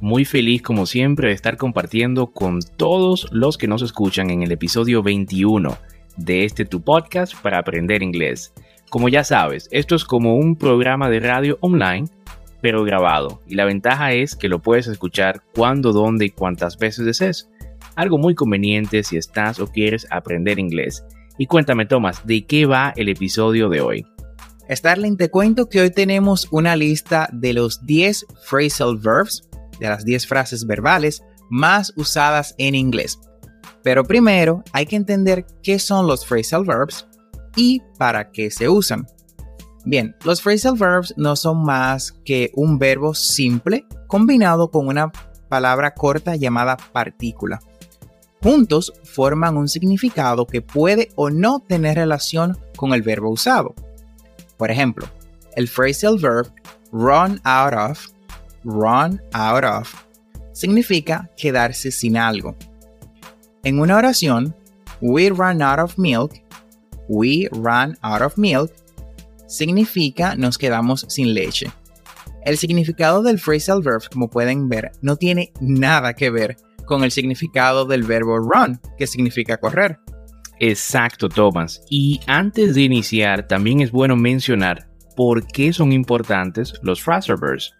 muy feliz como siempre de estar compartiendo con todos los que nos escuchan en el episodio 21 de este tu podcast para aprender inglés. Como ya sabes, esto es como un programa de radio online, pero grabado, y la ventaja es que lo puedes escuchar cuando, dónde y cuántas veces desees. Algo muy conveniente si estás o quieres aprender inglés. Y cuéntame, Tomás, ¿de qué va el episodio de hoy? Starling, te cuento que hoy tenemos una lista de los 10 phrasal verbs de las 10 frases verbales más usadas en inglés. Pero primero hay que entender qué son los phrasal verbs y para qué se usan. Bien, los phrasal verbs no son más que un verbo simple combinado con una palabra corta llamada partícula. Juntos forman un significado que puede o no tener relación con el verbo usado. Por ejemplo, el phrasal verb run out of run out of significa quedarse sin algo. En una oración, we run out of milk, we run out of milk significa nos quedamos sin leche. El significado del phrasal verb, como pueden ver, no tiene nada que ver con el significado del verbo run, que significa correr. Exacto, Thomas. Y antes de iniciar, también es bueno mencionar por qué son importantes los phrasal verbs.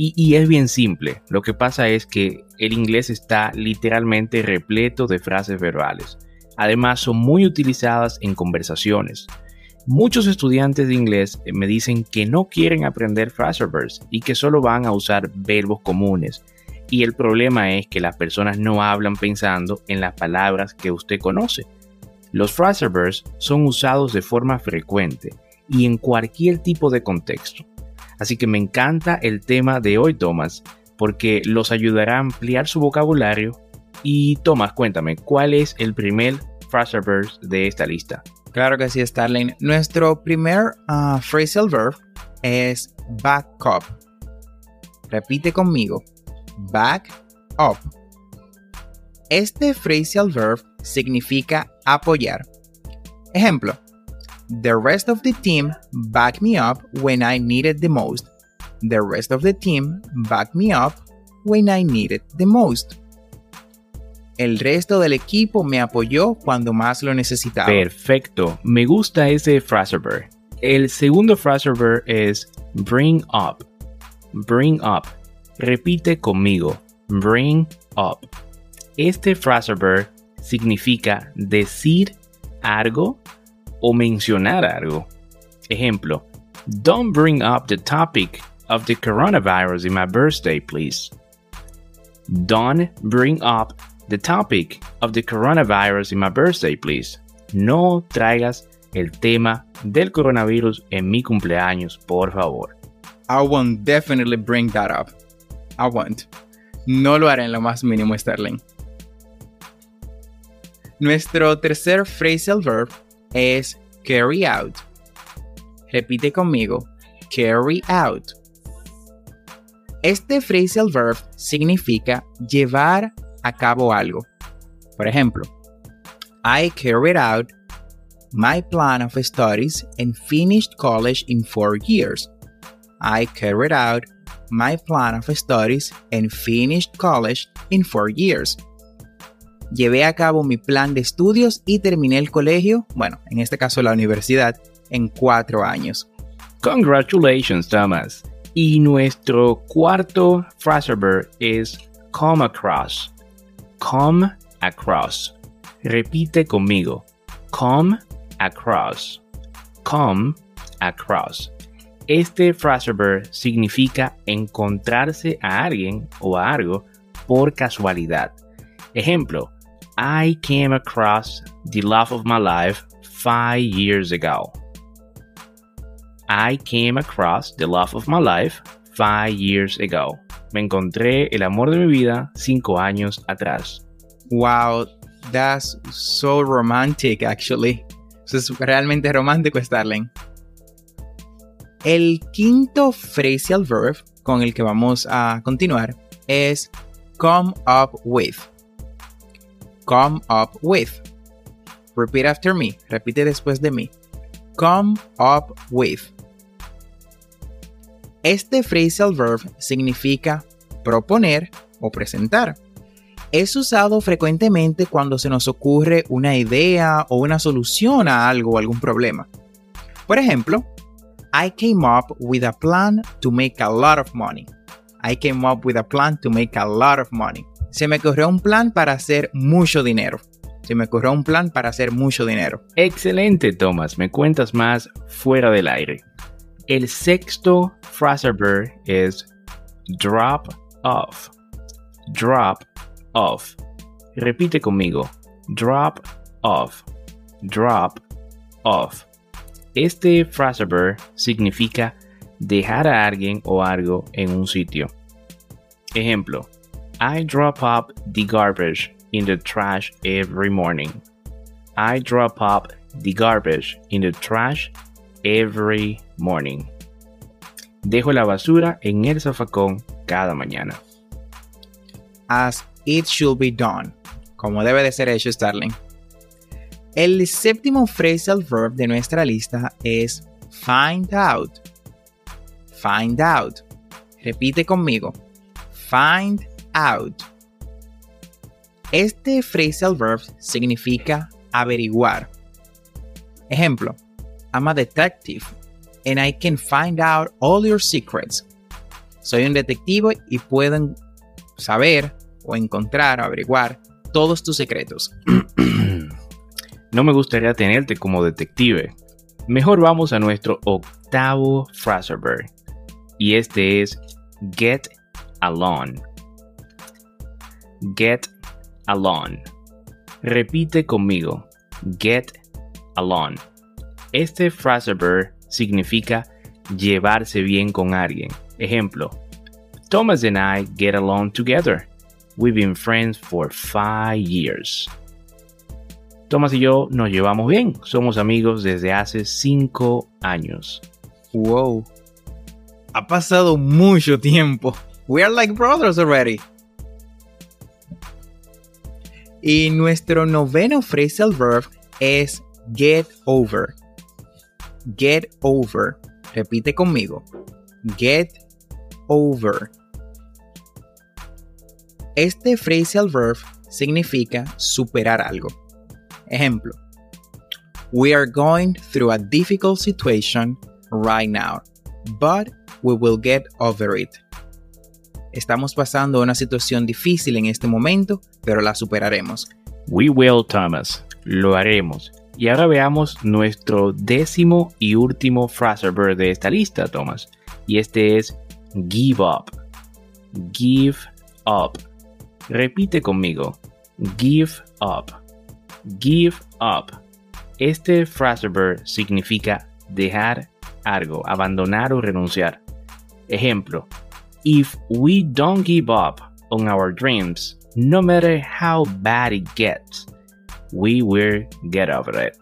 Y, es bien simple. Lo que pasa es que el inglés está literalmente repleto de frases verbales. Además, son muy utilizadas en conversaciones. Muchos estudiantes de inglés me dicen que no quieren aprender phrasal verbs y que solo van a usar verbos comunes. Y el problema es que las personas no hablan pensando en las palabras que usted conoce. Los phrasal verbs son usados de forma frecuente y en cualquier tipo de contexto. Así que me encanta el tema de hoy, Thomas, porque los ayudará a ampliar su vocabulario. Y Thomas, cuéntame, ¿cuál es el primer phrasal verb de esta lista? Claro que sí, Starling. Nuestro primer uh, phrasal verb es back up. Repite conmigo. Back up. Este phrasal verb significa apoyar. Ejemplo, The rest of the team backed me up when I needed the most. The rest of the team backed me up when I needed the most. El resto del equipo me apoyó cuando más lo necesitaba. Perfecto, me gusta ese phrasal verb. El segundo phrasal verb es bring up. Bring up. Repite conmigo. Bring up. Este phrasal significa decir algo o mencionar algo. Ejemplo, don't bring up the topic of the coronavirus in my birthday, please. Don't bring up the topic of the coronavirus in my birthday, please. No traigas el tema del coronavirus en mi cumpleaños, por favor. I won't definitely bring that up. I won't. No lo haré en lo más mínimo, Sterling. Nuestro tercer phrasal verb es carry out. Repite conmigo, carry out. Este phrasal verb significa llevar a cabo algo. Por ejemplo, I carried out my plan of studies and finished college in four years. I carried out my plan of studies and finished college in four years. Llevé a cabo mi plan de estudios y terminé el colegio, bueno, en este caso la universidad, en cuatro años. Congratulations, Thomas. Y nuestro cuarto phrasal verb es come across. Come across. Repite conmigo. Come across. Come across. Este phrasal verb significa encontrarse a alguien o a algo por casualidad. Ejemplo, I came across the love of my life five years ago. I came across the love of my life five years ago. Me encontré el amor de mi vida cinco años atrás. Wow, that's so romantic actually. Eso es realmente romántico, Starling. El quinto phrasal verb con el que vamos a continuar es come up with. Come up with. Repeat after me. Repite después de mí. Come up with. Este phrasal verb significa proponer o presentar. Es usado frecuentemente cuando se nos ocurre una idea o una solución a algo o algún problema. Por ejemplo, I came up with a plan to make a lot of money. I came up with a plan to make a lot of money. Se me ocurrió un plan para hacer mucho dinero. Se me ocurrió un plan para hacer mucho dinero. Excelente, Thomas. Me cuentas más fuera del aire. El sexto phrasal verb es drop off. Drop off. Repite conmigo. Drop off. Drop off. Este phrasal verb significa dejar a alguien o algo en un sitio. Ejemplo. I drop up the garbage in the trash every morning. I drop up the garbage in the trash every morning. Dejo la basura en el zafacón cada mañana. As it should be done. Como debe de ser hecho, Starling. El séptimo phrasal verb de nuestra lista es find out. Find out. Repite conmigo. Find out. Este phrasal verb significa averiguar. Ejemplo, I'm a detective and I can find out all your secrets. Soy un detective y puedo saber o encontrar o averiguar todos tus secretos. no me gustaría tenerte como detective. Mejor vamos a nuestro octavo phrasal verb. Y este es get along. Get along. Repite conmigo. Get along. Este phrasal verb significa llevarse bien con alguien. Ejemplo, Thomas and I get along together. We've been friends for five years. Thomas y yo nos llevamos bien. Somos amigos desde hace cinco años. Wow. Ha pasado mucho tiempo. We are like brothers already. Y nuestro noveno phrasal verb es get over. Get over. Repite conmigo. Get over. Este phrasal verb significa superar algo. Ejemplo. We are going through a difficult situation right now, but we will get over it. Estamos pasando una situación difícil en este momento, pero la superaremos. We will, Thomas. Lo haremos. Y ahora veamos nuestro décimo y último phrasal verb de esta lista, Thomas. Y este es give up. Give up. Repite conmigo. Give up. Give up. Este phrasal verb significa dejar algo, abandonar o renunciar. Ejemplo, if we don't give up on our dreams, no matter how bad it gets, we will get over it.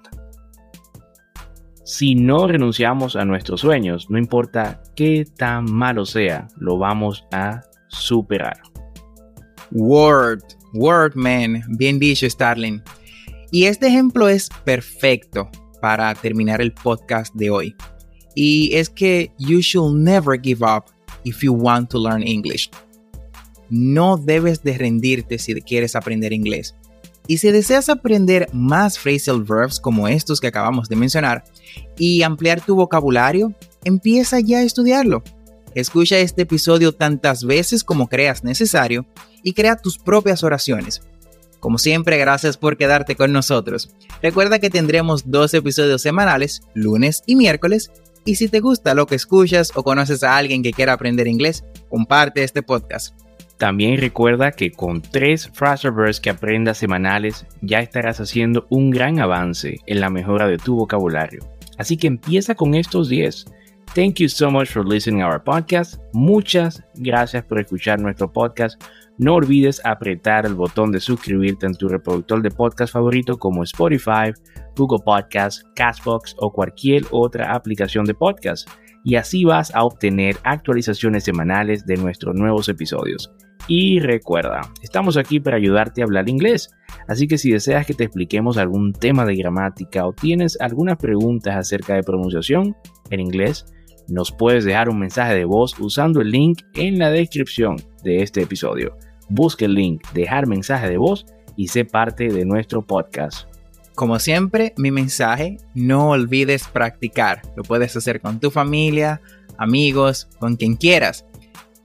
Si no renunciamos a nuestros sueños, no importa qué tan malo sea, lo vamos a superar. Word, word man, bien dicho Starling. Y este ejemplo es perfecto para terminar el podcast de hoy. Y es que you should never give up if you want to learn English. No debes de rendirte si quieres aprender inglés. Y si deseas aprender más phrasal verbs como estos que acabamos de mencionar y ampliar tu vocabulario, empieza ya a estudiarlo. Escucha este episodio tantas veces como creas necesario y crea tus propias oraciones. Como siempre, gracias por quedarte con nosotros. Recuerda que tendremos dos episodios semanales, lunes y miércoles, y si te gusta lo que escuchas o conoces a alguien que quiera aprender inglés, comparte este podcast. También recuerda que con tres Verbs que aprendas semanales ya estarás haciendo un gran avance en la mejora de tu vocabulario. Así que empieza con estos 10. Thank you so much for listening to our podcast. Muchas gracias por escuchar nuestro podcast. No olvides apretar el botón de suscribirte en tu reproductor de podcast favorito como Spotify, Google Podcasts, Castbox o cualquier otra aplicación de podcast. Y así vas a obtener actualizaciones semanales de nuestros nuevos episodios. Y recuerda, estamos aquí para ayudarte a hablar inglés, así que si deseas que te expliquemos algún tema de gramática o tienes algunas preguntas acerca de pronunciación en inglés, nos puedes dejar un mensaje de voz usando el link en la descripción de este episodio. Busca el link, dejar mensaje de voz y sé parte de nuestro podcast. Como siempre, mi mensaje, no olvides practicar. Lo puedes hacer con tu familia, amigos, con quien quieras.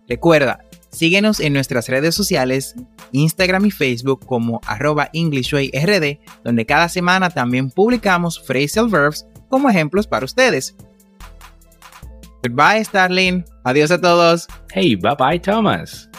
Recuerda, Síguenos en nuestras redes sociales, Instagram y Facebook como arroba EnglishWayRD, donde cada semana también publicamos phrasal verbs como ejemplos para ustedes. Goodbye, Starling. Adiós a todos. Hey, bye bye, Thomas.